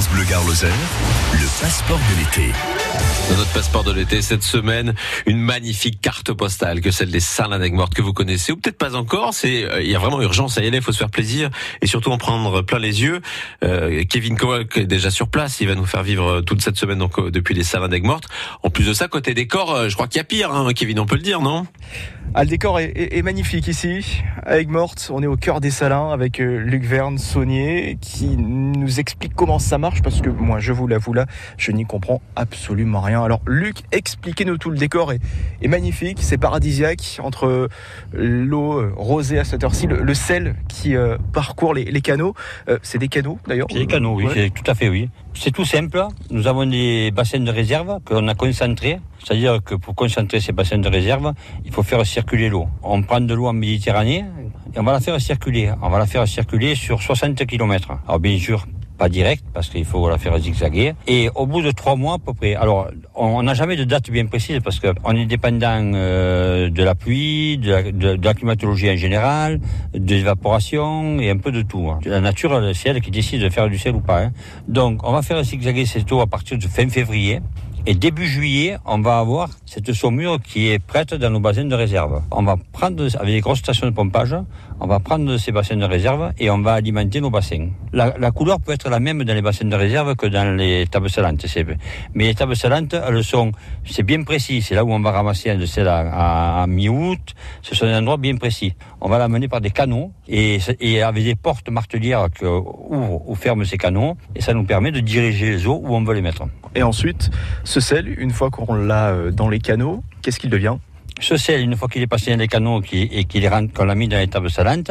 France Bleu Gare Lozère, le passeport de l'été. Dans notre passeport de l'été cette semaine, une magnifique carte postale que celle des Saint-Landec-Mortes que vous connaissez ou peut-être pas encore. C'est euh, il y a vraiment urgence à y aller, il faut se faire plaisir et surtout en prendre plein les yeux. Euh, Kevin Kowalk est déjà sur place, il va nous faire vivre toute cette semaine donc euh, depuis les Saint-Landec-Mortes. En plus de ça, côté décor, euh, je crois qu'il y a pire, hein, Kevin, on peut le dire, non? Ah, le décor est, est, est, magnifique ici, avec Morte. On est au cœur des Salins avec Luc Verne, Saunier, qui nous explique comment ça marche, parce que moi, je vous l'avoue là, je n'y comprends absolument rien. Alors, Luc, expliquez-nous tout. Le décor est, est magnifique, c'est paradisiaque, entre l'eau euh, rosée à cette heure-ci, le, le, sel qui euh, parcourt les, les canaux. Euh, c'est des canaux d'ailleurs C'est des canaux, oui, ouais. tout à fait, oui. C'est tout simple. Nous avons des bassins de réserve qu'on a concentrés. C'est-à-dire que pour concentrer ces bassins de réserve, il faut faire circuler l'eau. On prend de l'eau en Méditerranée et on va la faire circuler. On va la faire circuler sur 60 km. Alors bien sûr, pas direct parce qu'il faut la faire zigzaguer. Et au bout de trois mois à peu près. Alors, on n'a jamais de date bien précise parce qu'on est dépendant euh, de la pluie, de la, climatologie en général, de l'évaporation et un peu de tout. Hein. La nature, c'est elle qui décide de faire du sel ou pas. Hein. Donc, on va faire zigzaguer cette eau à partir de fin février. Et début juillet, on va avoir cette saumure qui est prête dans nos bassins de réserve. On va prendre, avec des grosses stations de pompage, on va prendre ces bassins de réserve et on va alimenter nos bassins. La, couleur peut être la même dans les bassins de réserve que dans les tables salantes. Mais les tables salantes, elles sont, c'est bien précis. C'est là où on va ramasser le sel à, à, mi-août. Ce sont des endroits bien précis. On va l'amener par des canaux et, et avec des portes martelières que ouvrent ou ferment ces canaux. Et ça nous permet de diriger les eaux où on veut les mettre. Et ensuite, ce sel, une fois qu'on l'a dans les canaux, qu'est-ce qu'il devient? Ce sel, une fois qu'il est passé dans les canaux et qu'on l'a mis dans les tables salantes,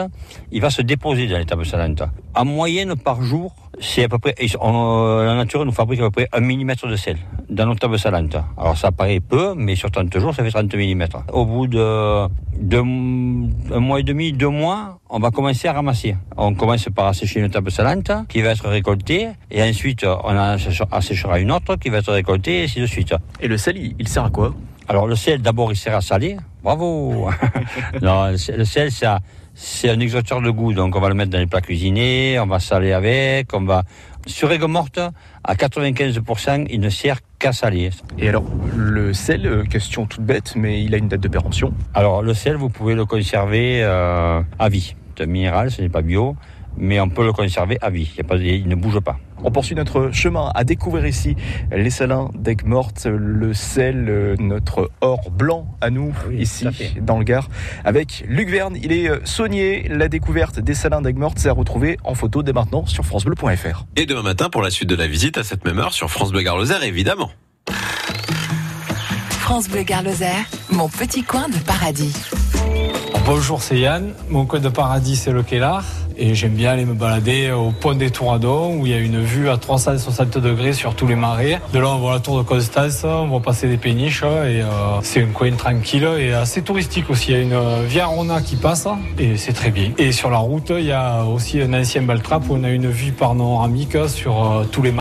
il va se déposer dans les tables salantes. En moyenne, par jour, c'est à peu près, on, la nature nous fabrique à peu près un millimètre de sel dans nos tables salantes. Alors ça paraît peu, mais sur 30 jours, ça fait 30 mm. Au bout de, de un mois et demi, deux mois, on va commencer à ramasser. On commence par assécher une table salante qui va être récoltée et ensuite on asséchera une autre qui va être récoltée et ainsi de suite. Et le sel, il sert à quoi? Alors le sel, d'abord, il sert à saler. Bravo Non, le sel, ça, c'est un exoteur de goût. Donc on va le mettre dans les plats cuisinés, on va saler avec, on va... Sur aigues morte, à 95%, il ne sert qu'à saler. Et alors, le sel, question toute bête, mais il a une date de péremption Alors le sel, vous pouvez le conserver euh, à vie. C'est un minéral, ce n'est pas bio, mais on peut le conserver à vie. Il, pas, il ne bouge pas. On poursuit notre chemin à découvrir ici les salins d'Aigues-Mortes, le sel, notre or blanc à nous, ah oui, ici dans le Gard, avec Luc Verne. Il est saunier. La découverte des salins d'Aigues-Mortes, c'est à retrouver en photo dès maintenant sur FranceBleu.fr. Et demain matin pour la suite de la visite à cette même heure sur France Bleu Gare-Lozère, évidemment. France Bleu Gare-Lozère, mon petit coin de paradis. Bonjour, c'est Yann. Mon coin de paradis, c'est le Kellar. Et j'aime bien aller me balader au pont des Touradons où il y a une vue à 360 degrés sur tous les marais. De là, on voit la tour de Constance, on va passer des péniches et euh, c'est un coin tranquille et assez touristique aussi. Il y a une Via Rona qui passe et c'est très bien. Et sur la route, il y a aussi un ancien baltrap où on a une vue panoramique sur euh, tous les marais.